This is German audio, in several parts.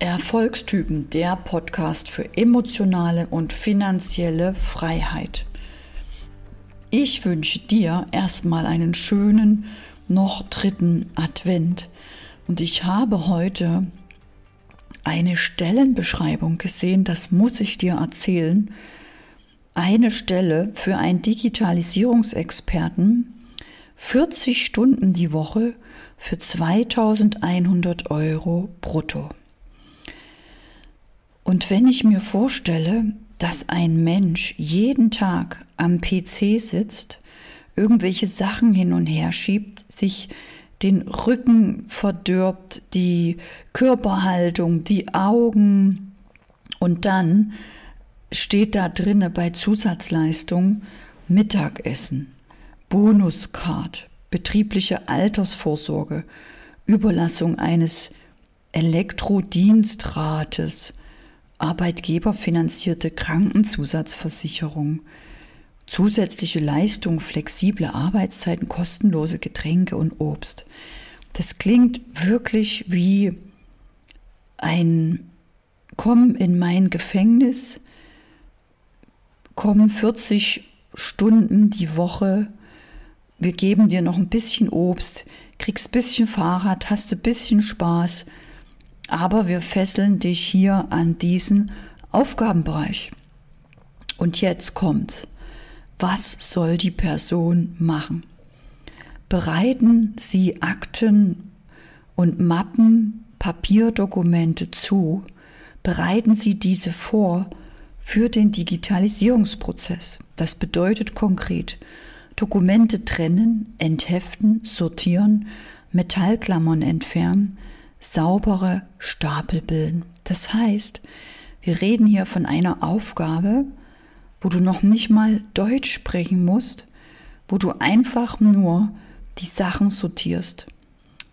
Erfolgstypen, der Podcast für emotionale und finanzielle Freiheit. Ich wünsche dir erstmal einen schönen, noch dritten Advent. Und ich habe heute eine Stellenbeschreibung gesehen, das muss ich dir erzählen. Eine Stelle für einen Digitalisierungsexperten, 40 Stunden die Woche für 2100 Euro brutto. Und wenn ich mir vorstelle, dass ein Mensch jeden Tag am PC sitzt, irgendwelche Sachen hin und her schiebt, sich den Rücken verdirbt, die Körperhaltung, die Augen und dann steht da drinne bei Zusatzleistung Mittagessen, Bonuscard, betriebliche Altersvorsorge, Überlassung eines Elektrodienstrates, arbeitgeberfinanzierte Krankenzusatzversicherung, zusätzliche Leistung, flexible Arbeitszeiten, kostenlose Getränke und Obst. Das klingt wirklich wie ein Komm in mein Gefängnis, komm 40 Stunden die Woche, wir geben dir noch ein bisschen Obst, kriegst ein bisschen Fahrrad, hast ein bisschen Spaß aber wir fesseln dich hier an diesen Aufgabenbereich. Und jetzt kommt, was soll die Person machen? Bereiten Sie Akten und Mappen, Papierdokumente zu, bereiten Sie diese vor für den Digitalisierungsprozess. Das bedeutet konkret, Dokumente trennen, entheften, sortieren, Metallklammern entfernen, saubere Stapel bilden. Das heißt, wir reden hier von einer Aufgabe, wo du noch nicht mal Deutsch sprechen musst, wo du einfach nur die Sachen sortierst.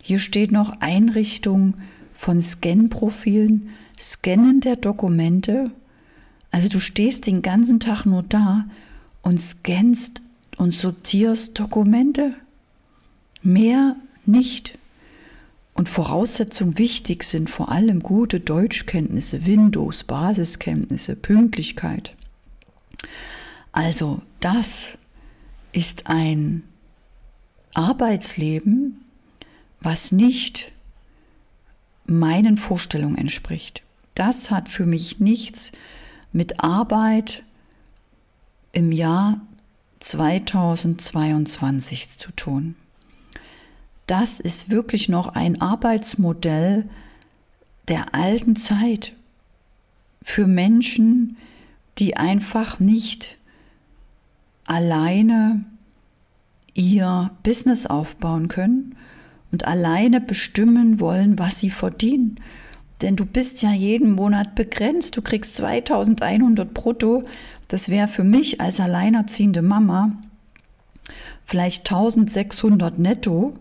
Hier steht noch Einrichtung von Scan-Profilen, Scannen der Dokumente. Also du stehst den ganzen Tag nur da und scannst und sortierst Dokumente. Mehr nicht. Und Voraussetzungen wichtig sind vor allem gute Deutschkenntnisse, Windows, Basiskenntnisse, Pünktlichkeit. Also das ist ein Arbeitsleben, was nicht meinen Vorstellungen entspricht. Das hat für mich nichts mit Arbeit im Jahr 2022 zu tun das ist wirklich noch ein Arbeitsmodell der alten Zeit für Menschen, die einfach nicht alleine ihr Business aufbauen können und alleine bestimmen wollen, was sie verdienen. Denn du bist ja jeden Monat begrenzt. Du kriegst 2100 brutto. Das wäre für mich als alleinerziehende Mama vielleicht 1600 netto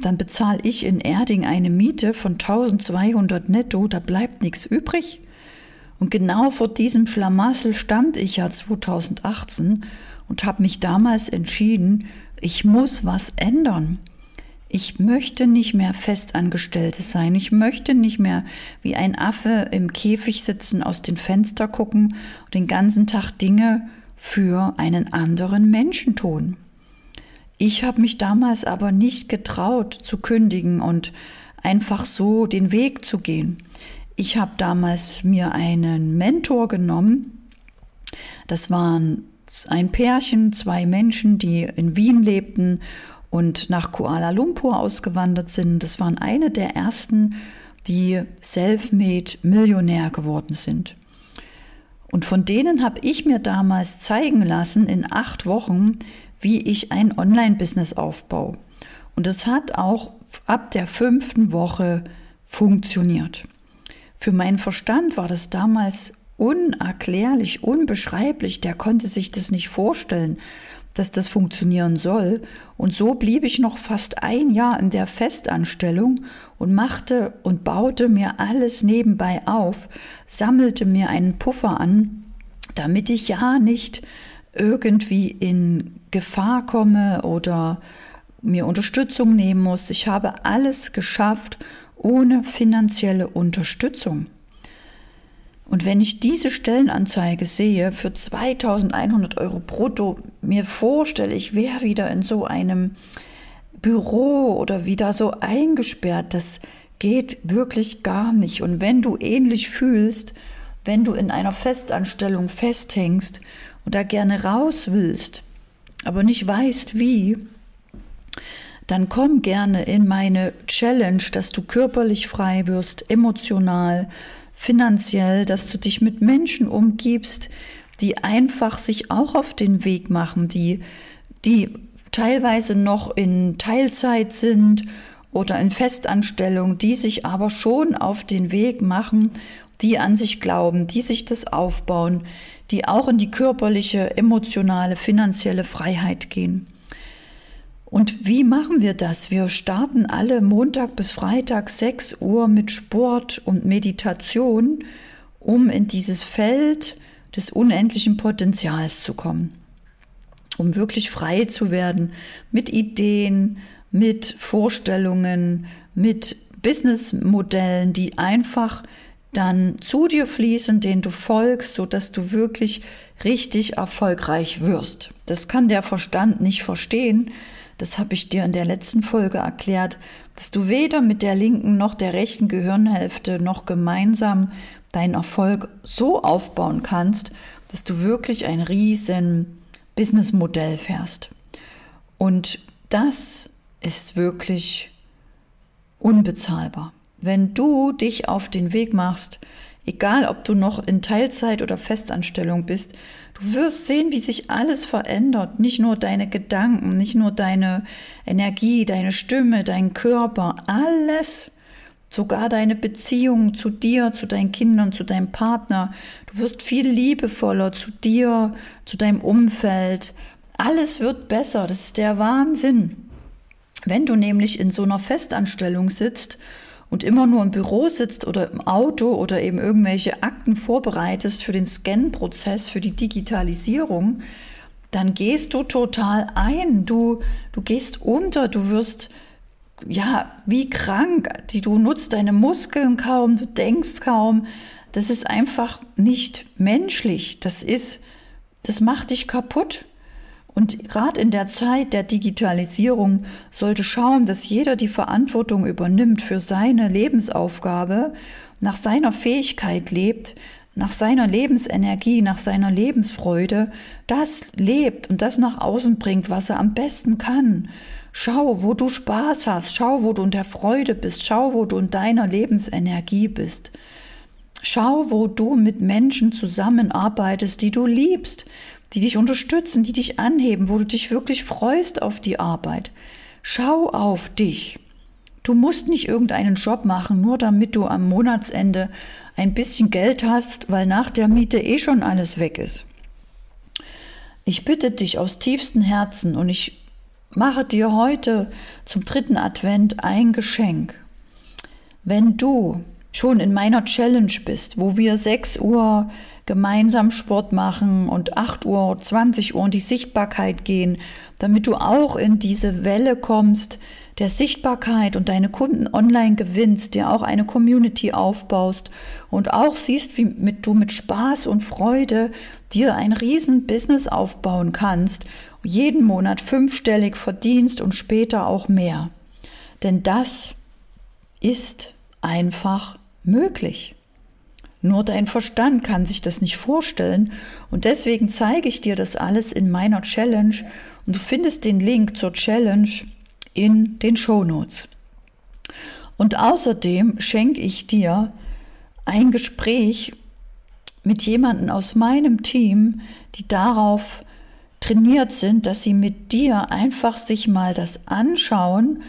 dann bezahle ich in Erding eine Miete von 1200 netto, da bleibt nichts übrig. Und genau vor diesem Schlamassel stand ich ja 2018 und habe mich damals entschieden, ich muss was ändern. Ich möchte nicht mehr Festangestellte sein. Ich möchte nicht mehr wie ein Affe im Käfig sitzen, aus den Fenster gucken und den ganzen Tag Dinge für einen anderen Menschen tun. Ich habe mich damals aber nicht getraut zu kündigen und einfach so den Weg zu gehen. Ich habe damals mir einen Mentor genommen. Das waren ein Pärchen, zwei Menschen, die in Wien lebten und nach Kuala Lumpur ausgewandert sind. Das waren eine der ersten, die self-made Millionär geworden sind. Und von denen habe ich mir damals zeigen lassen in acht Wochen, wie ich ein Online-Business aufbaue. Und es hat auch ab der fünften Woche funktioniert. Für meinen Verstand war das damals unerklärlich, unbeschreiblich. Der konnte sich das nicht vorstellen, dass das funktionieren soll. Und so blieb ich noch fast ein Jahr in der Festanstellung und machte und baute mir alles nebenbei auf, sammelte mir einen Puffer an, damit ich ja nicht irgendwie in Gefahr komme oder mir Unterstützung nehmen muss. Ich habe alles geschafft, ohne finanzielle Unterstützung. Und wenn ich diese Stellenanzeige sehe für 2100 Euro brutto, mir vorstelle, ich wäre wieder in so einem Büro oder wieder so eingesperrt, das geht wirklich gar nicht. Und wenn du ähnlich fühlst, wenn du in einer Festanstellung festhängst und da gerne raus willst, aber nicht weißt wie, dann komm gerne in meine Challenge, dass du körperlich frei wirst, emotional, finanziell, dass du dich mit Menschen umgibst, die einfach sich auch auf den Weg machen, die, die teilweise noch in Teilzeit sind oder in Festanstellung, die sich aber schon auf den Weg machen, die an sich glauben, die sich das aufbauen, die auch in die körperliche, emotionale, finanzielle Freiheit gehen. Und wie machen wir das? Wir starten alle Montag bis Freitag 6 Uhr mit Sport und Meditation, um in dieses Feld des unendlichen Potenzials zu kommen. Um wirklich frei zu werden mit Ideen, mit Vorstellungen, mit Businessmodellen, die einfach dann zu dir fließen, denen du folgst, sodass du wirklich richtig erfolgreich wirst. Das kann der Verstand nicht verstehen, das habe ich dir in der letzten Folge erklärt, dass du weder mit der linken noch der rechten Gehirnhälfte noch gemeinsam deinen Erfolg so aufbauen kannst, dass du wirklich ein riesen Businessmodell fährst. Und das ist wirklich unbezahlbar. Wenn du dich auf den Weg machst, egal ob du noch in Teilzeit oder Festanstellung bist, Du wirst sehen, wie sich alles verändert. Nicht nur deine Gedanken, nicht nur deine Energie, deine Stimme, dein Körper, alles. Sogar deine Beziehung zu dir, zu deinen Kindern, zu deinem Partner. Du wirst viel liebevoller zu dir, zu deinem Umfeld. Alles wird besser. Das ist der Wahnsinn. Wenn du nämlich in so einer Festanstellung sitzt und immer nur im Büro sitzt oder im Auto oder eben irgendwelche Akten vorbereitest für den Scan-Prozess, für die Digitalisierung, dann gehst du total ein. Du, du gehst unter, du wirst ja wie krank. Du nutzt deine Muskeln kaum, du denkst kaum. Das ist einfach nicht menschlich. Das ist, das macht dich kaputt. Und gerade in der Zeit der Digitalisierung sollte schauen, dass jeder die Verantwortung übernimmt für seine Lebensaufgabe, nach seiner Fähigkeit lebt, nach seiner Lebensenergie, nach seiner Lebensfreude, das lebt und das nach außen bringt, was er am besten kann. Schau, wo du Spaß hast, schau, wo du in der Freude bist, schau, wo du in deiner Lebensenergie bist. Schau, wo du mit Menschen zusammenarbeitest, die du liebst, die dich unterstützen, die dich anheben, wo du dich wirklich freust auf die Arbeit. Schau auf dich. Du musst nicht irgendeinen Job machen, nur damit du am Monatsende ein bisschen Geld hast, weil nach der Miete eh schon alles weg ist. Ich bitte dich aus tiefstem Herzen und ich mache dir heute zum dritten Advent ein Geschenk. Wenn du schon in meiner Challenge bist, wo wir 6 Uhr gemeinsam Sport machen und 8 Uhr, 20 Uhr in die Sichtbarkeit gehen, damit du auch in diese Welle kommst der Sichtbarkeit und deine Kunden online gewinnst, dir auch eine Community aufbaust und auch siehst, wie mit, du mit Spaß und Freude dir ein riesen Business aufbauen kannst, jeden Monat fünfstellig verdienst und später auch mehr. Denn das ist einfach möglich. Nur dein Verstand kann sich das nicht vorstellen und deswegen zeige ich dir das alles in meiner Challenge und du findest den Link zur Challenge in den Show Notes. Und außerdem schenke ich dir ein Gespräch mit jemandem aus meinem Team, die darauf trainiert sind, dass sie mit dir einfach sich mal das anschauen,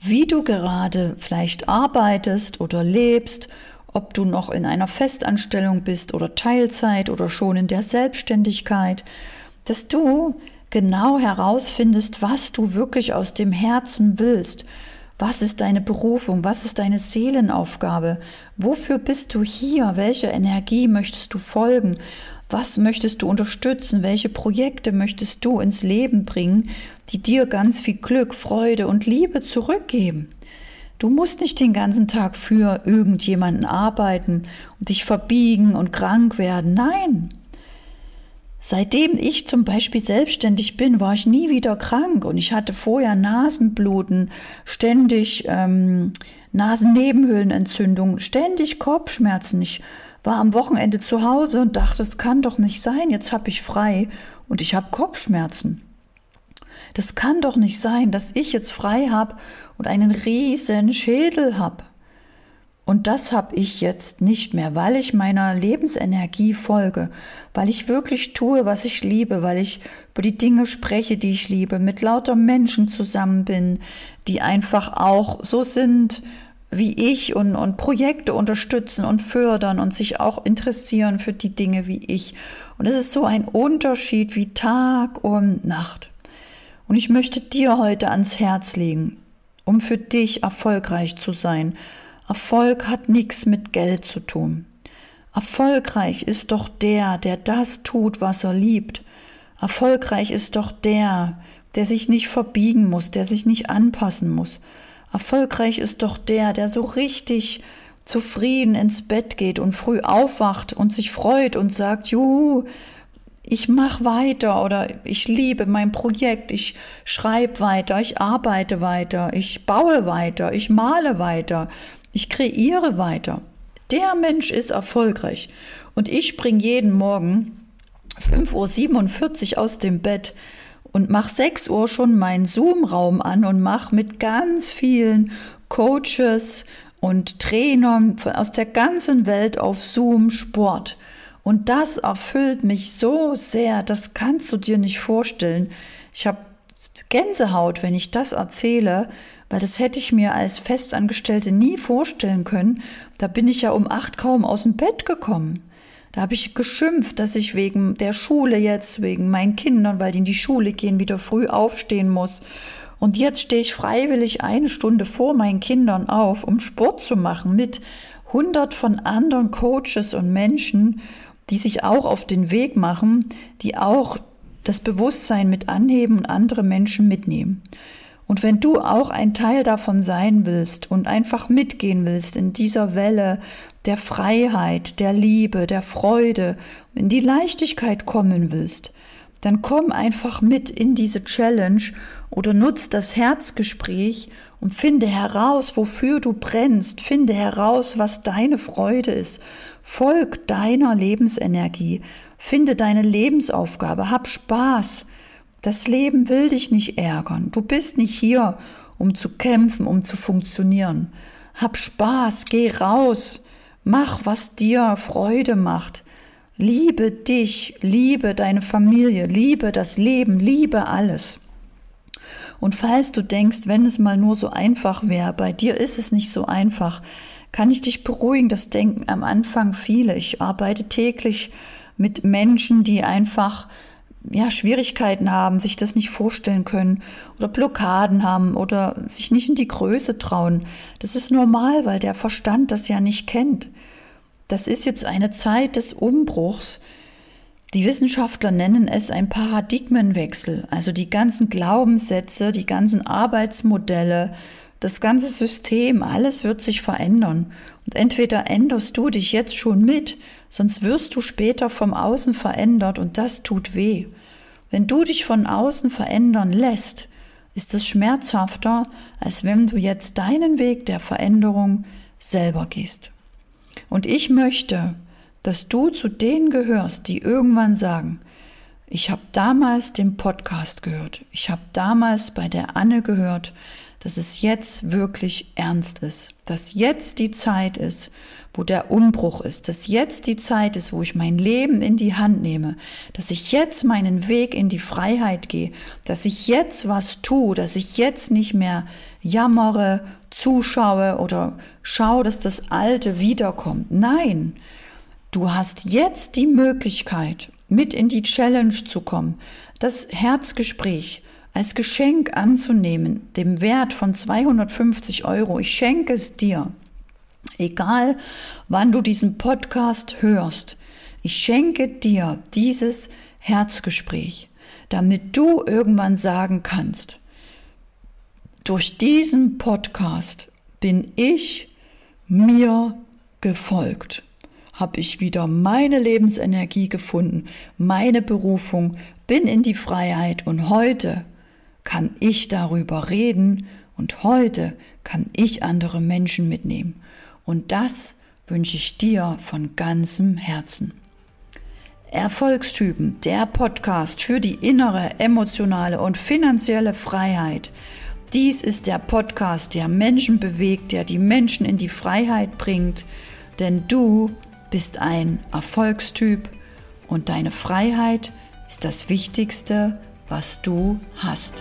wie du gerade vielleicht arbeitest oder lebst ob du noch in einer Festanstellung bist oder Teilzeit oder schon in der Selbstständigkeit, dass du genau herausfindest, was du wirklich aus dem Herzen willst. Was ist deine Berufung? Was ist deine Seelenaufgabe? Wofür bist du hier? Welche Energie möchtest du folgen? Was möchtest du unterstützen? Welche Projekte möchtest du ins Leben bringen, die dir ganz viel Glück, Freude und Liebe zurückgeben? Du musst nicht den ganzen Tag für irgendjemanden arbeiten und dich verbiegen und krank werden. Nein. Seitdem ich zum Beispiel selbstständig bin, war ich nie wieder krank und ich hatte vorher Nasenbluten, ständig ähm, Nasennebenhöhlenentzündung, ständig Kopfschmerzen. Ich war am Wochenende zu Hause und dachte, es kann doch nicht sein, jetzt habe ich frei und ich habe Kopfschmerzen. Das kann doch nicht sein, dass ich jetzt frei habe und einen riesen Schädel habe. Und das habe ich jetzt nicht mehr, weil ich meiner Lebensenergie folge, weil ich wirklich tue, was ich liebe, weil ich über die Dinge spreche, die ich liebe, mit lauter Menschen zusammen bin, die einfach auch so sind wie ich und, und Projekte unterstützen und fördern und sich auch interessieren für die Dinge wie ich. Und es ist so ein Unterschied wie Tag und Nacht. Und ich möchte dir heute ans Herz legen, um für dich erfolgreich zu sein. Erfolg hat nichts mit Geld zu tun. Erfolgreich ist doch der, der das tut, was er liebt. Erfolgreich ist doch der, der sich nicht verbiegen muss, der sich nicht anpassen muss. Erfolgreich ist doch der, der so richtig zufrieden ins Bett geht und früh aufwacht und sich freut und sagt, juhu, ich mache weiter oder ich liebe mein Projekt, ich schreibe weiter, ich arbeite weiter, ich baue weiter, ich male weiter, ich kreiere weiter. Der Mensch ist erfolgreich. Und ich springe jeden Morgen 5.47 Uhr aus dem Bett und mache 6 Uhr schon meinen Zoom-Raum an und mache mit ganz vielen Coaches und Trainern aus der ganzen Welt auf Zoom Sport. Und das erfüllt mich so sehr, das kannst du dir nicht vorstellen. Ich habe Gänsehaut, wenn ich das erzähle, weil das hätte ich mir als Festangestellte nie vorstellen können. Da bin ich ja um acht kaum aus dem Bett gekommen. Da habe ich geschimpft, dass ich wegen der Schule jetzt, wegen meinen Kindern, weil die in die Schule gehen, wieder früh aufstehen muss. Und jetzt stehe ich freiwillig eine Stunde vor meinen Kindern auf, um Sport zu machen mit hundert von anderen Coaches und Menschen die sich auch auf den Weg machen, die auch das Bewusstsein mit anheben und andere Menschen mitnehmen. Und wenn du auch ein Teil davon sein willst und einfach mitgehen willst in dieser Welle der Freiheit, der Liebe, der Freude, in die Leichtigkeit kommen willst, dann komm einfach mit in diese Challenge oder nutz das Herzgespräch und finde heraus, wofür du brennst, finde heraus, was deine Freude ist Folg deiner Lebensenergie, finde deine Lebensaufgabe, hab Spaß. Das Leben will dich nicht ärgern. Du bist nicht hier, um zu kämpfen, um zu funktionieren. Hab Spaß, geh raus, mach, was dir Freude macht. Liebe dich, liebe deine Familie, liebe das Leben, liebe alles. Und falls du denkst, wenn es mal nur so einfach wäre, bei dir ist es nicht so einfach, kann ich dich beruhigen. Das denken am Anfang viele. Ich arbeite täglich mit Menschen, die einfach ja, Schwierigkeiten haben, sich das nicht vorstellen können oder Blockaden haben oder sich nicht in die Größe trauen. Das ist normal, weil der Verstand das ja nicht kennt. Das ist jetzt eine Zeit des Umbruchs. Die Wissenschaftler nennen es ein Paradigmenwechsel, also die ganzen Glaubenssätze, die ganzen Arbeitsmodelle, das ganze System, alles wird sich verändern. Und entweder änderst du dich jetzt schon mit, sonst wirst du später vom Außen verändert und das tut weh. Wenn du dich von außen verändern lässt, ist es schmerzhafter, als wenn du jetzt deinen Weg der Veränderung selber gehst. Und ich möchte, dass du zu denen gehörst, die irgendwann sagen, ich habe damals den Podcast gehört, ich habe damals bei der Anne gehört, dass es jetzt wirklich ernst ist, dass jetzt die Zeit ist, wo der Umbruch ist, dass jetzt die Zeit ist, wo ich mein Leben in die Hand nehme, dass ich jetzt meinen Weg in die Freiheit gehe, dass ich jetzt was tue, dass ich jetzt nicht mehr jammere, zuschaue oder schaue, dass das Alte wiederkommt. Nein, du hast jetzt die Möglichkeit, mit in die Challenge zu kommen, das Herzgespräch, als Geschenk anzunehmen, dem Wert von 250 Euro. Ich schenke es dir. Egal, wann du diesen Podcast hörst. Ich schenke dir dieses Herzgespräch, damit du irgendwann sagen kannst, durch diesen Podcast bin ich mir gefolgt. Habe ich wieder meine Lebensenergie gefunden, meine Berufung, bin in die Freiheit und heute kann ich darüber reden und heute kann ich andere Menschen mitnehmen. Und das wünsche ich dir von ganzem Herzen. Erfolgstypen, der Podcast für die innere, emotionale und finanzielle Freiheit. Dies ist der Podcast, der Menschen bewegt, der die Menschen in die Freiheit bringt, denn du bist ein Erfolgstyp und deine Freiheit ist das Wichtigste, was du hast.